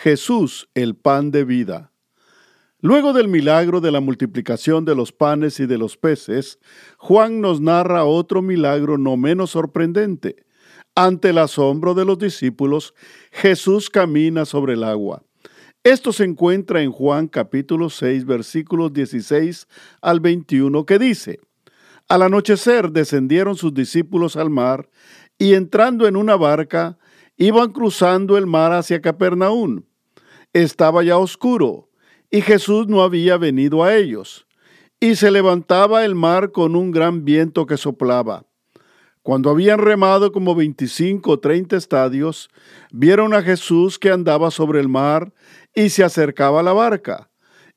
Jesús, el pan de vida. Luego del milagro de la multiplicación de los panes y de los peces, Juan nos narra otro milagro no menos sorprendente. Ante el asombro de los discípulos, Jesús camina sobre el agua. Esto se encuentra en Juan capítulo 6 versículos 16 al 21 que dice, Al anochecer descendieron sus discípulos al mar y entrando en una barca, iban cruzando el mar hacia Capernaum. Estaba ya oscuro, y Jesús no había venido a ellos. Y se levantaba el mar con un gran viento que soplaba. Cuando habían remado como veinticinco o treinta estadios, vieron a Jesús que andaba sobre el mar y se acercaba a la barca,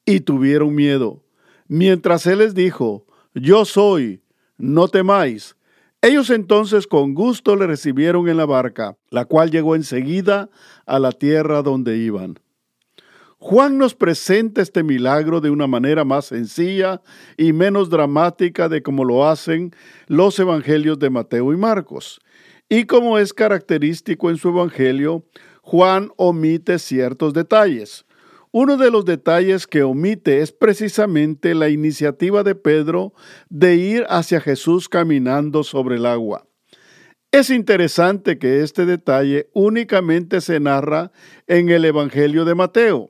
y tuvieron miedo. Mientras él les dijo, Yo soy, no temáis. Ellos entonces con gusto le recibieron en la barca, la cual llegó enseguida a la tierra donde iban. Juan nos presenta este milagro de una manera más sencilla y menos dramática de como lo hacen los evangelios de Mateo y Marcos. Y como es característico en su evangelio, Juan omite ciertos detalles. Uno de los detalles que omite es precisamente la iniciativa de Pedro de ir hacia Jesús caminando sobre el agua. Es interesante que este detalle únicamente se narra en el Evangelio de Mateo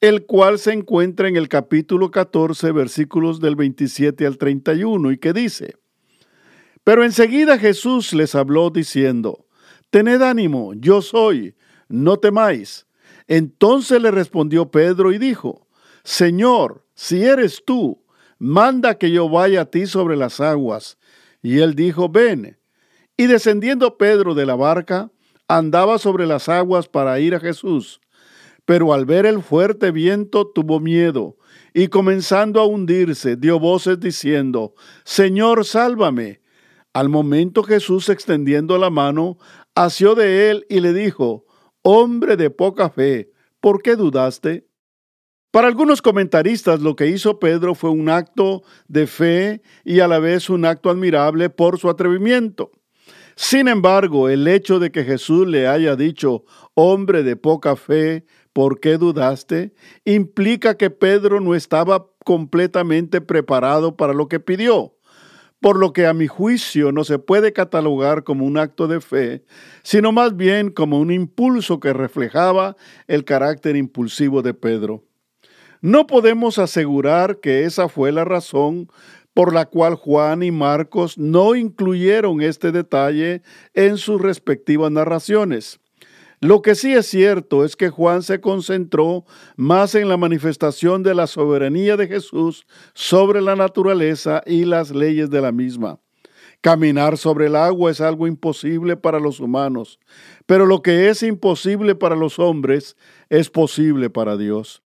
el cual se encuentra en el capítulo 14, versículos del 27 al 31, y que dice, Pero enseguida Jesús les habló diciendo, Tened ánimo, yo soy, no temáis. Entonces le respondió Pedro y dijo, Señor, si eres tú, manda que yo vaya a ti sobre las aguas. Y él dijo, ven. Y descendiendo Pedro de la barca, andaba sobre las aguas para ir a Jesús pero al ver el fuerte viento tuvo miedo y comenzando a hundirse dio voces diciendo, Señor, sálvame. Al momento Jesús extendiendo la mano, asió de él y le dijo, Hombre de poca fe, ¿por qué dudaste? Para algunos comentaristas lo que hizo Pedro fue un acto de fe y a la vez un acto admirable por su atrevimiento. Sin embargo, el hecho de que Jesús le haya dicho, hombre de poca fe, ¿por qué dudaste? implica que Pedro no estaba completamente preparado para lo que pidió, por lo que a mi juicio no se puede catalogar como un acto de fe, sino más bien como un impulso que reflejaba el carácter impulsivo de Pedro. No podemos asegurar que esa fue la razón por la cual Juan y Marcos no incluyeron este detalle en sus respectivas narraciones. Lo que sí es cierto es que Juan se concentró más en la manifestación de la soberanía de Jesús sobre la naturaleza y las leyes de la misma. Caminar sobre el agua es algo imposible para los humanos, pero lo que es imposible para los hombres es posible para Dios.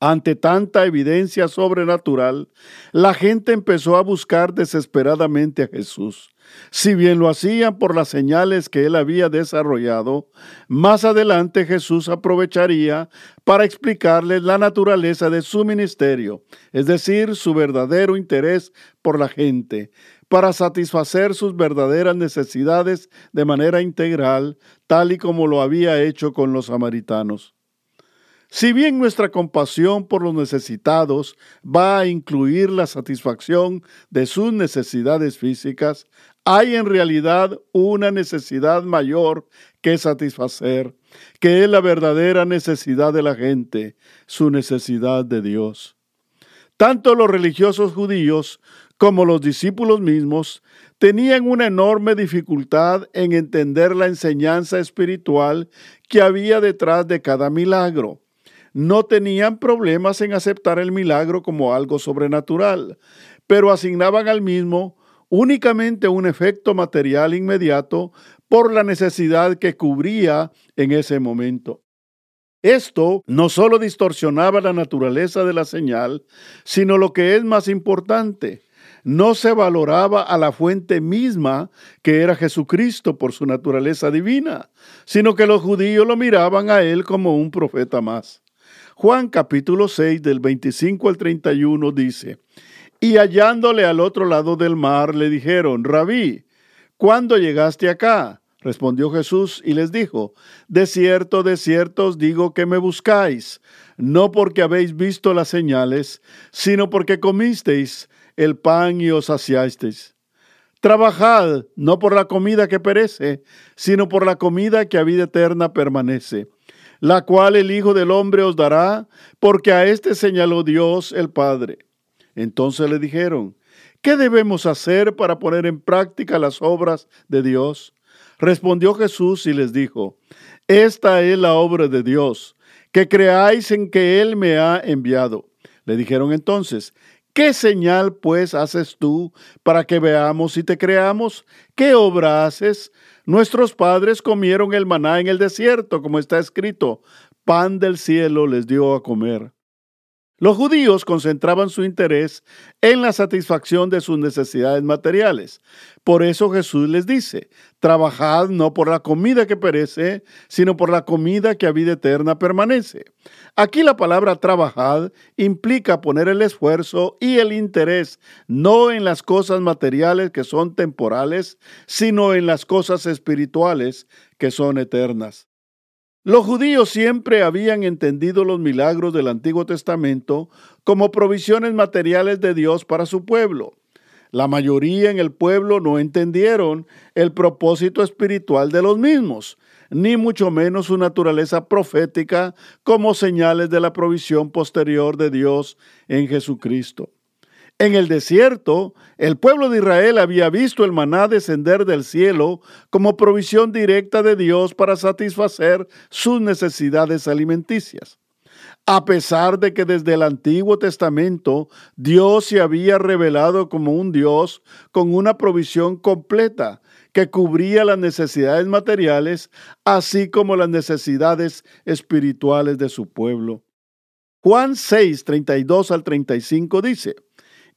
Ante tanta evidencia sobrenatural, la gente empezó a buscar desesperadamente a Jesús. Si bien lo hacían por las señales que él había desarrollado, más adelante Jesús aprovecharía para explicarles la naturaleza de su ministerio, es decir, su verdadero interés por la gente, para satisfacer sus verdaderas necesidades de manera integral, tal y como lo había hecho con los samaritanos. Si bien nuestra compasión por los necesitados va a incluir la satisfacción de sus necesidades físicas, hay en realidad una necesidad mayor que satisfacer, que es la verdadera necesidad de la gente, su necesidad de Dios. Tanto los religiosos judíos como los discípulos mismos tenían una enorme dificultad en entender la enseñanza espiritual que había detrás de cada milagro no tenían problemas en aceptar el milagro como algo sobrenatural, pero asignaban al mismo únicamente un efecto material inmediato por la necesidad que cubría en ese momento. Esto no solo distorsionaba la naturaleza de la señal, sino lo que es más importante, no se valoraba a la fuente misma que era Jesucristo por su naturaleza divina, sino que los judíos lo miraban a él como un profeta más. Juan capítulo 6 del 25 al 31 dice, y hallándole al otro lado del mar le dijeron, Rabí, ¿cuándo llegaste acá? Respondió Jesús y les dijo, De cierto, de cierto os digo que me buscáis, no porque habéis visto las señales, sino porque comisteis el pan y os saciasteis. Trabajad no por la comida que perece, sino por la comida que a vida eterna permanece, la cual el Hijo del Hombre os dará, porque a éste señaló Dios el Padre. Entonces le dijeron, ¿qué debemos hacer para poner en práctica las obras de Dios? Respondió Jesús y les dijo, Esta es la obra de Dios, que creáis en que Él me ha enviado. Le dijeron entonces, ¿qué señal pues haces tú para que veamos y te creamos? ¿Qué obra haces? Nuestros padres comieron el maná en el desierto, como está escrito, pan del cielo les dio a comer. Los judíos concentraban su interés en la satisfacción de sus necesidades materiales. Por eso Jesús les dice, trabajad no por la comida que perece, sino por la comida que a vida eterna permanece. Aquí la palabra trabajad implica poner el esfuerzo y el interés no en las cosas materiales que son temporales, sino en las cosas espirituales que son eternas. Los judíos siempre habían entendido los milagros del Antiguo Testamento como provisiones materiales de Dios para su pueblo. La mayoría en el pueblo no entendieron el propósito espiritual de los mismos, ni mucho menos su naturaleza profética como señales de la provisión posterior de Dios en Jesucristo. En el desierto, el pueblo de Israel había visto el maná descender del cielo como provisión directa de Dios para satisfacer sus necesidades alimenticias. A pesar de que desde el Antiguo Testamento Dios se había revelado como un Dios con una provisión completa que cubría las necesidades materiales, así como las necesidades espirituales de su pueblo. Juan 6, 32 al 35 dice,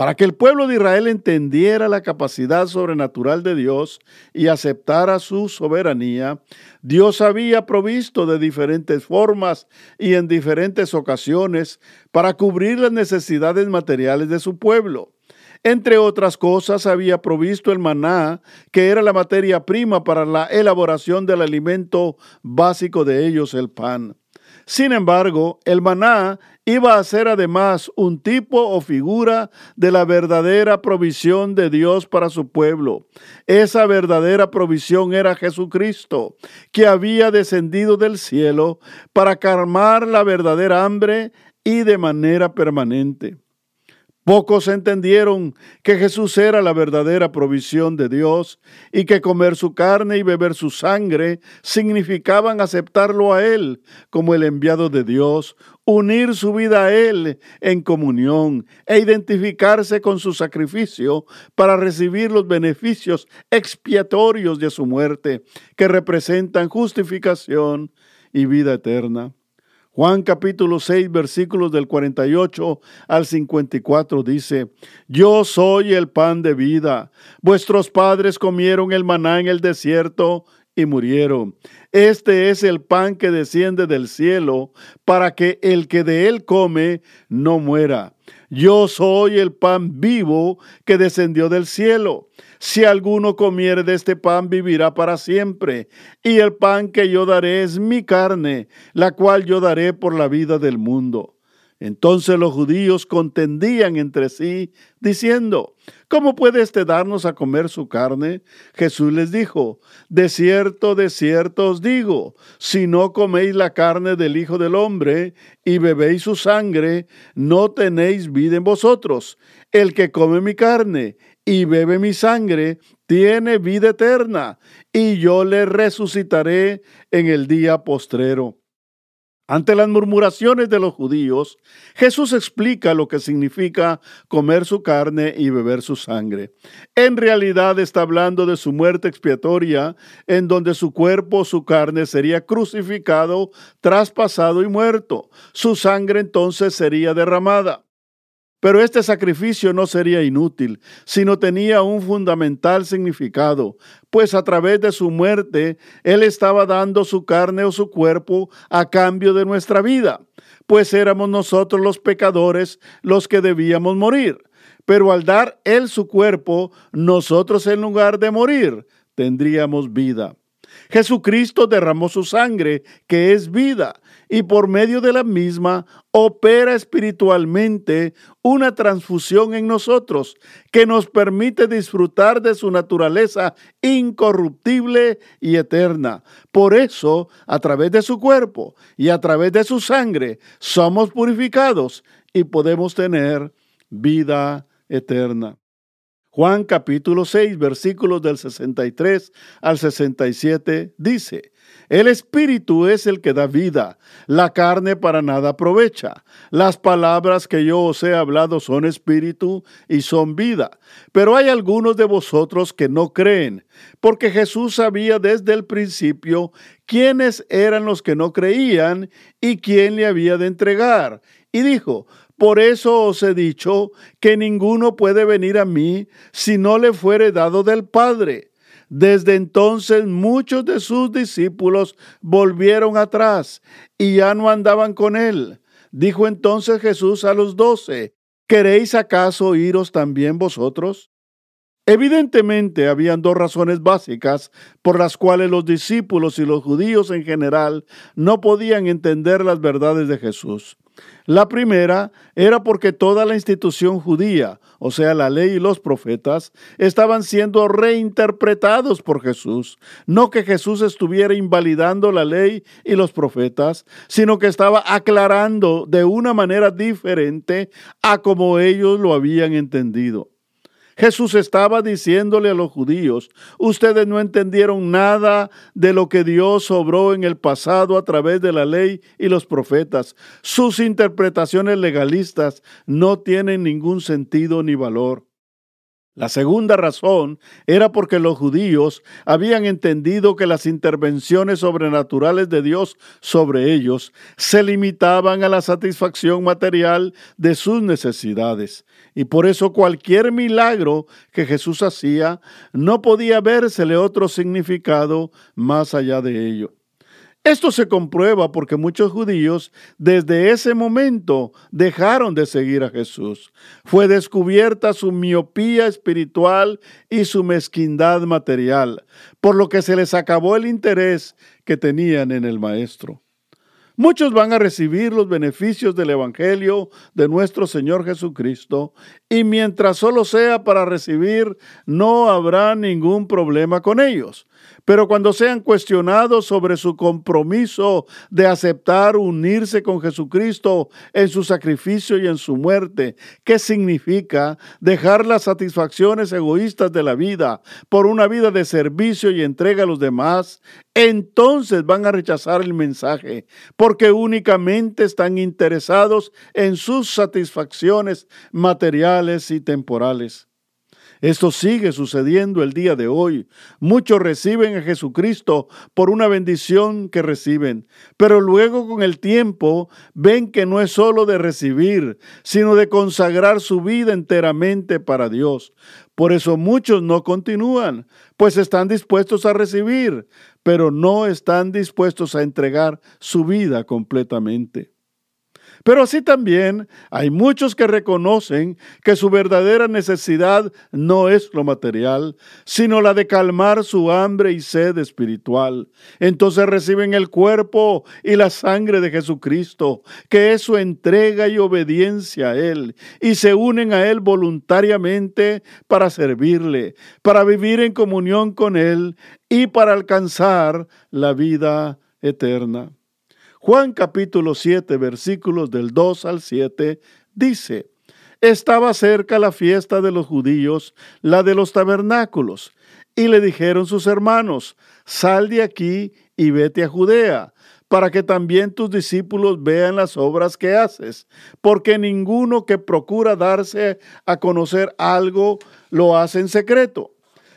Para que el pueblo de Israel entendiera la capacidad sobrenatural de Dios y aceptara su soberanía, Dios había provisto de diferentes formas y en diferentes ocasiones para cubrir las necesidades materiales de su pueblo. Entre otras cosas, había provisto el maná, que era la materia prima para la elaboración del alimento básico de ellos, el pan. Sin embargo, el maná iba a ser además un tipo o figura de la verdadera provisión de Dios para su pueblo. Esa verdadera provisión era Jesucristo, que había descendido del cielo para calmar la verdadera hambre y de manera permanente. Pocos entendieron que Jesús era la verdadera provisión de Dios y que comer su carne y beber su sangre significaban aceptarlo a Él como el enviado de Dios, unir su vida a Él en comunión e identificarse con su sacrificio para recibir los beneficios expiatorios de su muerte, que representan justificación y vida eterna. Juan capítulo 6 versículos del 48 al 54 dice, Yo soy el pan de vida. Vuestros padres comieron el maná en el desierto y murieron. Este es el pan que desciende del cielo, para que el que de él come no muera. Yo soy el pan vivo que descendió del cielo. Si alguno comiere de este pan, vivirá para siempre. Y el pan que yo daré es mi carne, la cual yo daré por la vida del mundo. Entonces los judíos contendían entre sí, diciendo, ¿cómo puede éste darnos a comer su carne? Jesús les dijo, de cierto, de cierto os digo, si no coméis la carne del Hijo del Hombre y bebéis su sangre, no tenéis vida en vosotros. El que come mi carne y bebe mi sangre, tiene vida eterna, y yo le resucitaré en el día postrero. Ante las murmuraciones de los judíos, Jesús explica lo que significa comer su carne y beber su sangre. En realidad está hablando de su muerte expiatoria, en donde su cuerpo, su carne sería crucificado, traspasado y muerto. Su sangre entonces sería derramada. Pero este sacrificio no sería inútil, sino tenía un fundamental significado, pues a través de su muerte Él estaba dando su carne o su cuerpo a cambio de nuestra vida, pues éramos nosotros los pecadores los que debíamos morir. Pero al dar Él su cuerpo, nosotros en lugar de morir, tendríamos vida. Jesucristo derramó su sangre, que es vida, y por medio de la misma opera espiritualmente una transfusión en nosotros que nos permite disfrutar de su naturaleza incorruptible y eterna. Por eso, a través de su cuerpo y a través de su sangre, somos purificados y podemos tener vida eterna. Juan capítulo 6 versículos del 63 al 67 dice, el espíritu es el que da vida, la carne para nada aprovecha. Las palabras que yo os he hablado son espíritu y son vida. Pero hay algunos de vosotros que no creen, porque Jesús sabía desde el principio quiénes eran los que no creían y quién le había de entregar. Y dijo, por eso os he dicho que ninguno puede venir a mí si no le fuere dado del Padre. Desde entonces muchos de sus discípulos volvieron atrás y ya no andaban con él. Dijo entonces Jesús a los doce, ¿queréis acaso iros también vosotros? Evidentemente habían dos razones básicas por las cuales los discípulos y los judíos en general no podían entender las verdades de Jesús. La primera era porque toda la institución judía, o sea, la ley y los profetas, estaban siendo reinterpretados por Jesús. No que Jesús estuviera invalidando la ley y los profetas, sino que estaba aclarando de una manera diferente a como ellos lo habían entendido. Jesús estaba diciéndole a los judíos, ustedes no entendieron nada de lo que Dios obró en el pasado a través de la ley y los profetas. Sus interpretaciones legalistas no tienen ningún sentido ni valor. La segunda razón era porque los judíos habían entendido que las intervenciones sobrenaturales de Dios sobre ellos se limitaban a la satisfacción material de sus necesidades. Y por eso cualquier milagro que Jesús hacía no podía vérsele otro significado más allá de ello. Esto se comprueba porque muchos judíos desde ese momento dejaron de seguir a Jesús. Fue descubierta su miopía espiritual y su mezquindad material, por lo que se les acabó el interés que tenían en el Maestro. Muchos van a recibir los beneficios del Evangelio de nuestro Señor Jesucristo y mientras solo sea para recibir, no habrá ningún problema con ellos. Pero cuando sean cuestionados sobre su compromiso de aceptar unirse con Jesucristo en su sacrificio y en su muerte, ¿qué significa dejar las satisfacciones egoístas de la vida por una vida de servicio y entrega a los demás? Entonces van a rechazar el mensaje porque únicamente están interesados en sus satisfacciones materiales y temporales. Esto sigue sucediendo el día de hoy. Muchos reciben a Jesucristo por una bendición que reciben, pero luego con el tiempo ven que no es solo de recibir, sino de consagrar su vida enteramente para Dios. Por eso muchos no continúan, pues están dispuestos a recibir, pero no están dispuestos a entregar su vida completamente. Pero así también hay muchos que reconocen que su verdadera necesidad no es lo material, sino la de calmar su hambre y sed espiritual. Entonces reciben el cuerpo y la sangre de Jesucristo, que es su entrega y obediencia a Él, y se unen a Él voluntariamente para servirle, para vivir en comunión con Él y para alcanzar la vida eterna. Juan capítulo 7 versículos del 2 al 7 dice, estaba cerca la fiesta de los judíos, la de los tabernáculos, y le dijeron sus hermanos, sal de aquí y vete a Judea, para que también tus discípulos vean las obras que haces, porque ninguno que procura darse a conocer algo lo hace en secreto.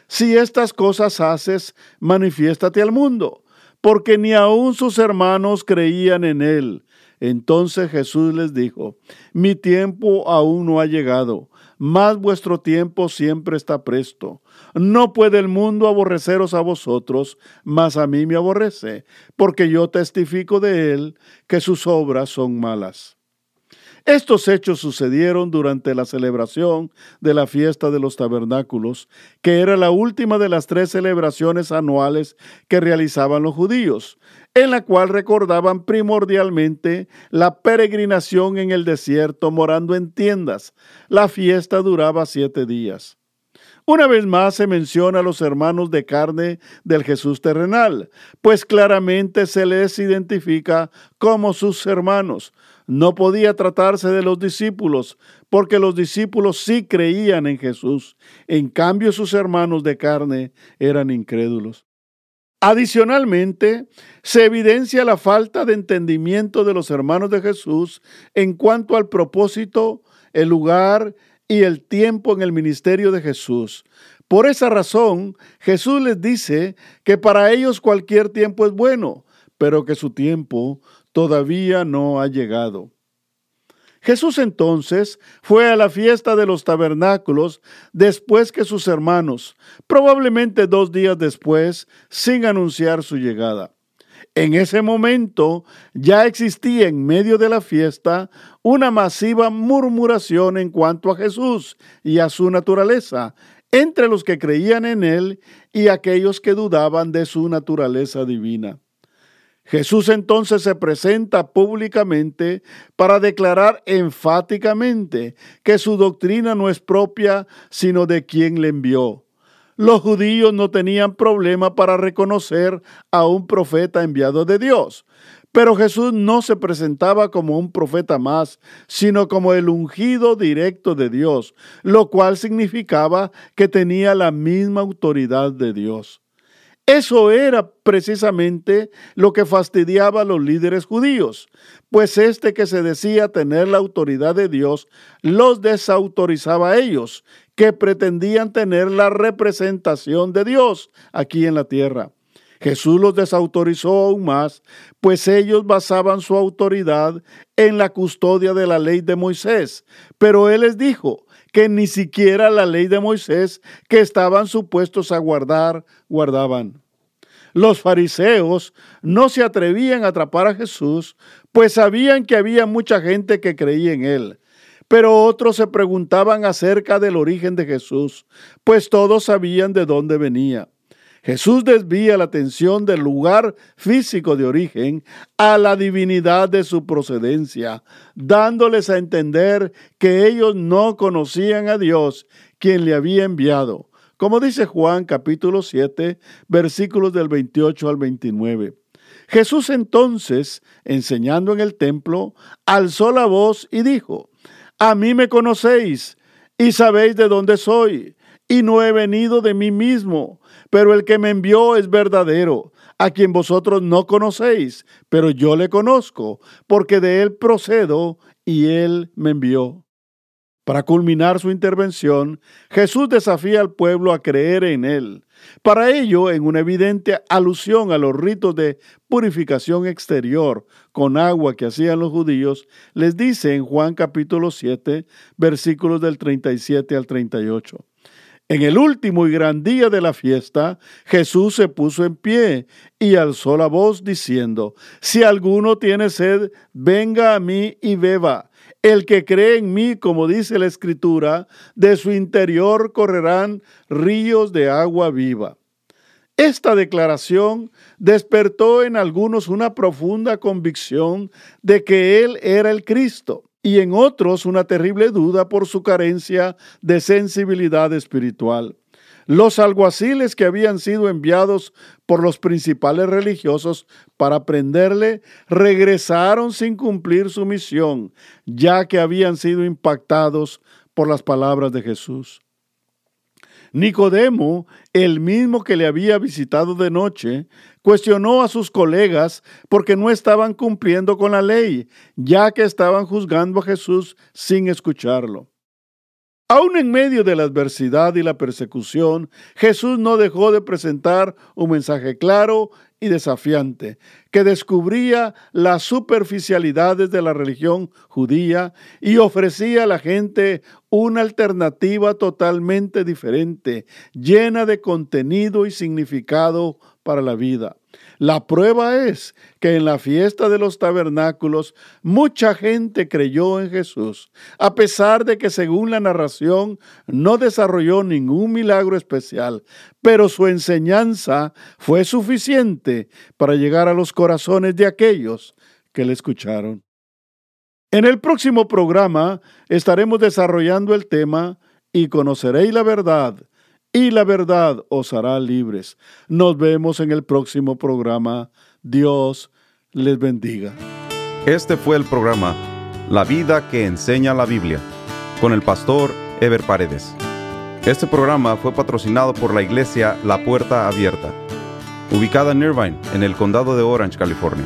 Si estas cosas haces, manifiéstate al mundo porque ni aun sus hermanos creían en él. Entonces Jesús les dijo, mi tiempo aún no ha llegado, mas vuestro tiempo siempre está presto. No puede el mundo aborreceros a vosotros, mas a mí me aborrece, porque yo testifico de él que sus obras son malas. Estos hechos sucedieron durante la celebración de la fiesta de los tabernáculos, que era la última de las tres celebraciones anuales que realizaban los judíos, en la cual recordaban primordialmente la peregrinación en el desierto morando en tiendas. La fiesta duraba siete días. Una vez más se menciona a los hermanos de carne del Jesús terrenal, pues claramente se les identifica como sus hermanos, no podía tratarse de los discípulos, porque los discípulos sí creían en Jesús. En cambio, sus hermanos de carne eran incrédulos. Adicionalmente, se evidencia la falta de entendimiento de los hermanos de Jesús en cuanto al propósito, el lugar y el tiempo en el ministerio de Jesús. Por esa razón, Jesús les dice que para ellos cualquier tiempo es bueno, pero que su tiempo todavía no ha llegado. Jesús entonces fue a la fiesta de los tabernáculos después que sus hermanos, probablemente dos días después, sin anunciar su llegada. En ese momento ya existía en medio de la fiesta una masiva murmuración en cuanto a Jesús y a su naturaleza, entre los que creían en él y aquellos que dudaban de su naturaleza divina. Jesús entonces se presenta públicamente para declarar enfáticamente que su doctrina no es propia, sino de quien le envió. Los judíos no tenían problema para reconocer a un profeta enviado de Dios, pero Jesús no se presentaba como un profeta más, sino como el ungido directo de Dios, lo cual significaba que tenía la misma autoridad de Dios. Eso era precisamente lo que fastidiaba a los líderes judíos, pues este que se decía tener la autoridad de Dios los desautorizaba a ellos, que pretendían tener la representación de Dios aquí en la tierra. Jesús los desautorizó aún más, pues ellos basaban su autoridad en la custodia de la ley de Moisés. Pero Él les dijo que ni siquiera la ley de Moisés que estaban supuestos a guardar, guardaban. Los fariseos no se atrevían a atrapar a Jesús, pues sabían que había mucha gente que creía en él. Pero otros se preguntaban acerca del origen de Jesús, pues todos sabían de dónde venía. Jesús desvía la atención del lugar físico de origen a la divinidad de su procedencia, dándoles a entender que ellos no conocían a Dios, quien le había enviado como dice Juan capítulo 7, versículos del 28 al 29. Jesús entonces, enseñando en el templo, alzó la voz y dijo, A mí me conocéis y sabéis de dónde soy, y no he venido de mí mismo, pero el que me envió es verdadero, a quien vosotros no conocéis, pero yo le conozco, porque de él procedo y él me envió. Para culminar su intervención, Jesús desafía al pueblo a creer en Él. Para ello, en una evidente alusión a los ritos de purificación exterior con agua que hacían los judíos, les dice en Juan capítulo 7, versículos del 37 al 38. En el último y gran día de la fiesta, Jesús se puso en pie y alzó la voz diciendo, Si alguno tiene sed, venga a mí y beba. El que cree en mí, como dice la Escritura, de su interior correrán ríos de agua viva. Esta declaración despertó en algunos una profunda convicción de que Él era el Cristo y en otros una terrible duda por su carencia de sensibilidad espiritual. Los alguaciles que habían sido enviados por los principales religiosos para prenderle regresaron sin cumplir su misión, ya que habían sido impactados por las palabras de Jesús. Nicodemo, el mismo que le había visitado de noche, cuestionó a sus colegas porque no estaban cumpliendo con la ley, ya que estaban juzgando a Jesús sin escucharlo. Aún en medio de la adversidad y la persecución, Jesús no dejó de presentar un mensaje claro y desafiante, que descubría las superficialidades de la religión judía y ofrecía a la gente una alternativa totalmente diferente, llena de contenido y significado para la vida. La prueba es que en la fiesta de los tabernáculos mucha gente creyó en Jesús, a pesar de que según la narración no desarrolló ningún milagro especial, pero su enseñanza fue suficiente para llegar a los corazones de aquellos que le escucharon. En el próximo programa estaremos desarrollando el tema y conoceréis la verdad y la verdad os hará libres. Nos vemos en el próximo programa. Dios les bendiga. Este fue el programa La vida que enseña la Biblia con el pastor Ever Paredes. Este programa fue patrocinado por la iglesia La Puerta Abierta, ubicada en Irvine, en el condado de Orange, California.